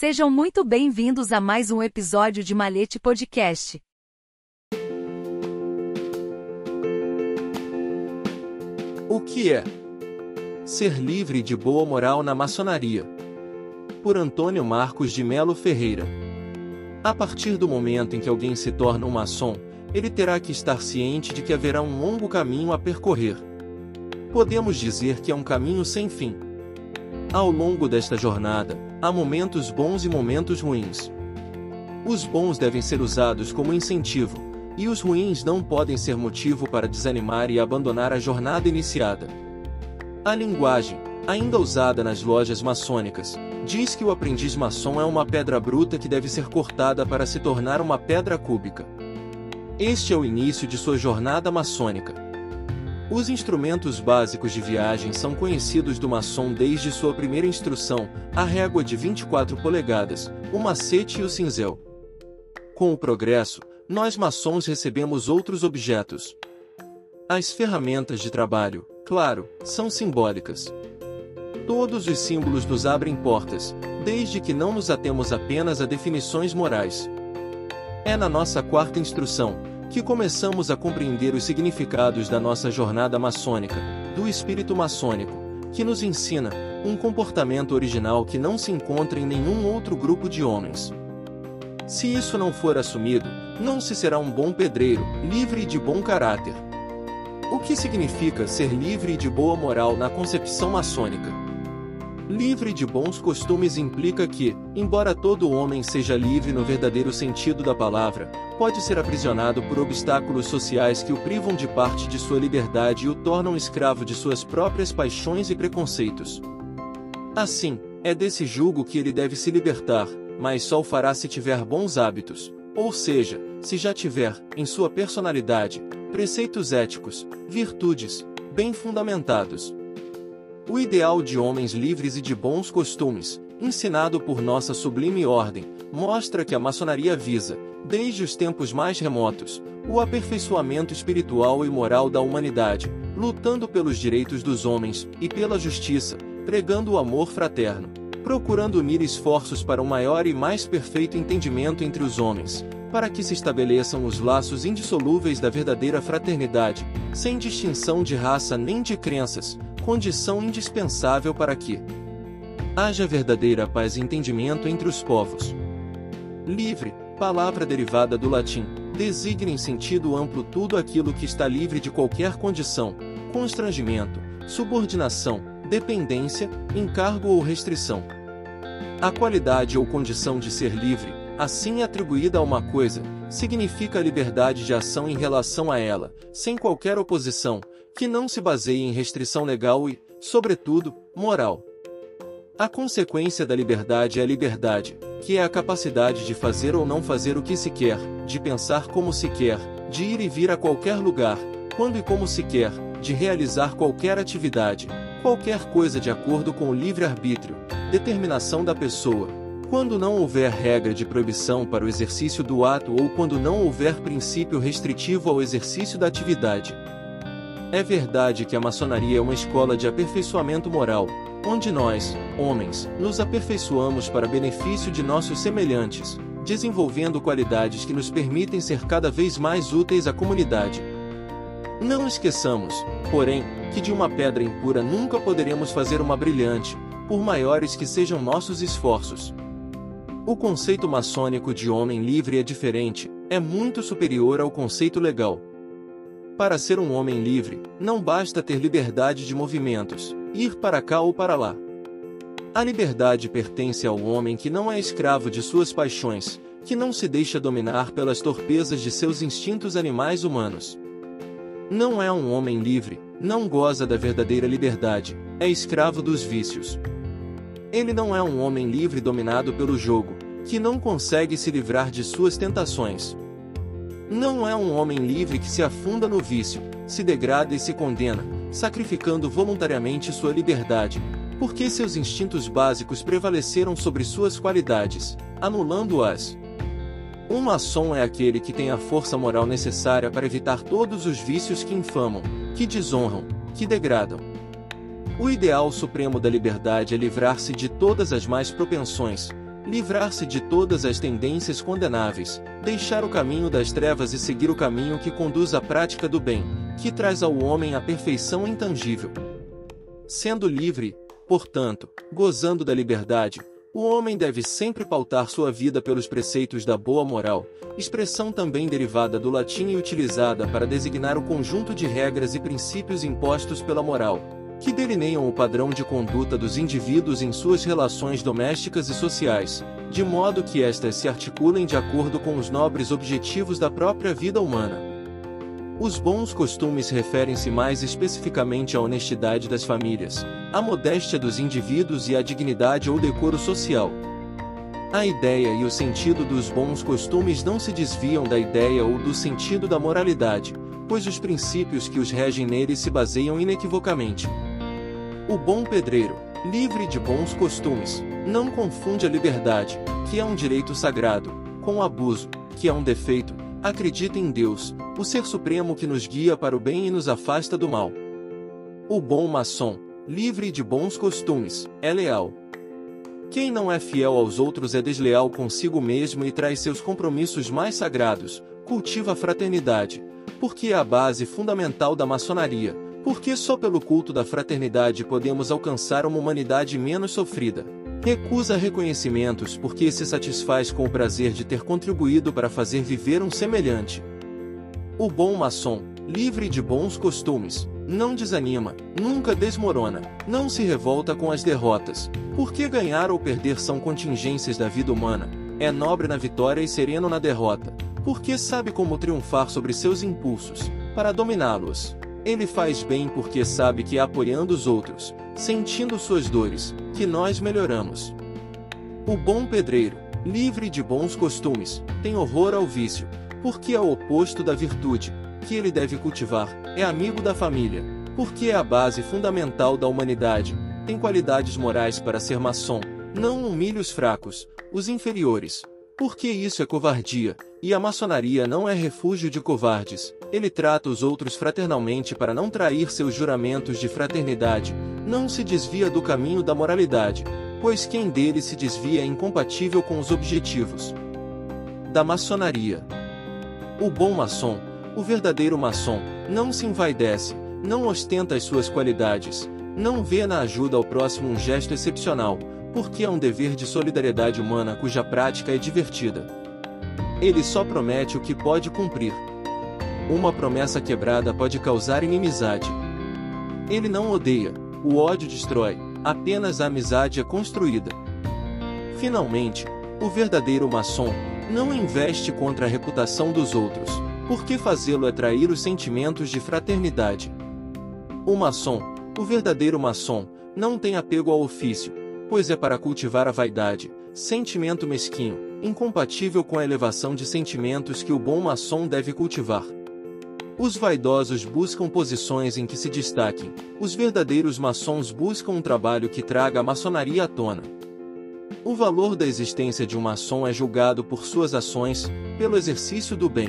Sejam muito bem-vindos a mais um episódio de Malete Podcast. O que é ser livre de boa moral na maçonaria? Por Antônio Marcos de Melo Ferreira. A partir do momento em que alguém se torna um maçom, ele terá que estar ciente de que haverá um longo caminho a percorrer. Podemos dizer que é um caminho sem fim. Ao longo desta jornada, há momentos bons e momentos ruins. Os bons devem ser usados como incentivo, e os ruins não podem ser motivo para desanimar e abandonar a jornada iniciada. A linguagem, ainda usada nas lojas maçônicas, diz que o aprendiz maçom é uma pedra bruta que deve ser cortada para se tornar uma pedra cúbica. Este é o início de sua jornada maçônica. Os instrumentos básicos de viagem são conhecidos do maçom desde sua primeira instrução, a régua de 24 polegadas, o macete e o cinzel. Com o progresso, nós maçons recebemos outros objetos. As ferramentas de trabalho, claro, são simbólicas. Todos os símbolos nos abrem portas, desde que não nos atemos apenas a definições morais. É na nossa quarta instrução, que começamos a compreender os significados da nossa jornada maçônica, do espírito maçônico, que nos ensina um comportamento original que não se encontra em nenhum outro grupo de homens. Se isso não for assumido, não se será um bom pedreiro, livre de bom caráter. O que significa ser livre de boa moral na concepção maçônica? Livre de bons costumes implica que, embora todo homem seja livre no verdadeiro sentido da palavra, pode ser aprisionado por obstáculos sociais que o privam de parte de sua liberdade e o tornam escravo de suas próprias paixões e preconceitos. Assim, é desse jugo que ele deve se libertar, mas só o fará se tiver bons hábitos, ou seja, se já tiver, em sua personalidade, preceitos éticos, virtudes, bem fundamentados, o ideal de homens livres e de bons costumes, ensinado por nossa sublime ordem, mostra que a maçonaria visa, desde os tempos mais remotos, o aperfeiçoamento espiritual e moral da humanidade, lutando pelos direitos dos homens e pela justiça, pregando o amor fraterno, procurando unir esforços para um maior e mais perfeito entendimento entre os homens, para que se estabeleçam os laços indissolúveis da verdadeira fraternidade, sem distinção de raça nem de crenças, condição indispensável para que haja verdadeira paz e entendimento entre os povos. Livre, palavra derivada do latim, designa em sentido amplo tudo aquilo que está livre de qualquer condição, constrangimento, subordinação, dependência, encargo ou restrição. A qualidade ou condição de ser livre, assim atribuída a uma coisa, significa a liberdade de ação em relação a ela, sem qualquer oposição, que não se baseie em restrição legal e, sobretudo, moral. A consequência da liberdade é a liberdade, que é a capacidade de fazer ou não fazer o que se quer, de pensar como se quer, de ir e vir a qualquer lugar, quando e como se quer, de realizar qualquer atividade, qualquer coisa de acordo com o livre-arbítrio, determinação da pessoa, quando não houver regra de proibição para o exercício do ato ou quando não houver princípio restritivo ao exercício da atividade. É verdade que a maçonaria é uma escola de aperfeiçoamento moral, onde nós, homens, nos aperfeiçoamos para benefício de nossos semelhantes, desenvolvendo qualidades que nos permitem ser cada vez mais úteis à comunidade. Não esqueçamos, porém, que de uma pedra impura nunca poderemos fazer uma brilhante, por maiores que sejam nossos esforços. O conceito maçônico de homem livre é diferente, é muito superior ao conceito legal. Para ser um homem livre, não basta ter liberdade de movimentos, ir para cá ou para lá. A liberdade pertence ao homem que não é escravo de suas paixões, que não se deixa dominar pelas torpezas de seus instintos animais humanos. Não é um homem livre, não goza da verdadeira liberdade, é escravo dos vícios. Ele não é um homem livre dominado pelo jogo, que não consegue se livrar de suas tentações, não é um homem livre que se afunda no vício, se degrada e se condena, sacrificando voluntariamente sua liberdade, porque seus instintos básicos prevaleceram sobre suas qualidades, anulando-as. Um maçom é aquele que tem a força moral necessária para evitar todos os vícios que infamam, que desonram, que degradam. O ideal supremo da liberdade é livrar-se de todas as más propensões, livrar-se de todas as tendências condenáveis, deixar o caminho das trevas e seguir o caminho que conduz à prática do bem, que traz ao homem a perfeição intangível. Sendo livre, portanto, gozando da liberdade, o homem deve sempre pautar sua vida pelos preceitos da boa moral, expressão também derivada do latim e utilizada para designar o conjunto de regras e princípios impostos pela moral, que delineiam o padrão de conduta dos indivíduos em suas relações domésticas e sociais, de modo que estas se articulem de acordo com os nobres objetivos da própria vida humana. Os bons costumes referem-se mais especificamente à honestidade das famílias, à modéstia dos indivíduos e à dignidade ou decoro social. A ideia e o sentido dos bons costumes não se desviam da ideia ou do sentido da moralidade, pois os princípios que os regem neles se baseiam inequivocamente. O bom pedreiro, livre de bons costumes, não confunde a liberdade, que é um direito sagrado, com o abuso, que é um defeito, acredita em Deus, o Ser Supremo que nos guia para o bem e nos afasta do mal. O bom maçom, livre de bons costumes, é leal. Quem não é fiel aos outros é desleal consigo mesmo e traz seus compromissos mais sagrados, cultiva a fraternidade, porque é a base fundamental da maçonaria, porque só pelo culto da fraternidade podemos alcançar uma humanidade menos sofrida. Recusa reconhecimentos porque se satisfaz com o prazer de ter contribuído para fazer viver um semelhante. O bom maçom, livre de bons costumes, não desanima, nunca desmorona, não se revolta com as derrotas, porque ganhar ou perder são contingências da vida humana, é nobre na vitória e sereno na derrota, porque sabe como triunfar sobre seus impulsos, para dominá-los. Ele faz bem porque sabe que apoiando os outros, sentindo suas dores, que nós melhoramos. O bom pedreiro, livre de bons costumes, tem horror ao vício, porque é o oposto da virtude, que ele deve cultivar, é amigo da família, porque é a base fundamental da humanidade, tem qualidades morais para ser maçom, não humilha os fracos, os inferiores, porque isso é covardia, e a maçonaria não é refúgio de covardes, ele trata os outros fraternalmente para não trair seus juramentos de fraternidade, não se desvia do caminho da moralidade, pois quem dele se desvia é incompatível com os objetivos da maçonaria. O bom maçom, o verdadeiro maçom, não se envaidece, não ostenta as suas qualidades, não vê na ajuda ao próximo um gesto excepcional, porque é um dever de solidariedade humana cuja prática é divertida. Ele só promete o que pode cumprir. Uma promessa quebrada pode causar inimizade. Ele não odeia, o ódio destrói, apenas a amizade é construída. Finalmente, o verdadeiro maçom não investe contra a reputação dos outros, porque fazê-lo é trair os sentimentos de fraternidade. O maçom, o verdadeiro maçom, não tem apego ao ofício, pois é para cultivar a vaidade, sentimento mesquinho, incompatível com a elevação de sentimentos que o bom maçom deve cultivar. Os vaidosos buscam posições em que se destaquem, os verdadeiros maçons buscam um trabalho que traga a maçonaria à tona. O valor da existência de um maçom é julgado por suas ações, pelo exercício do bem,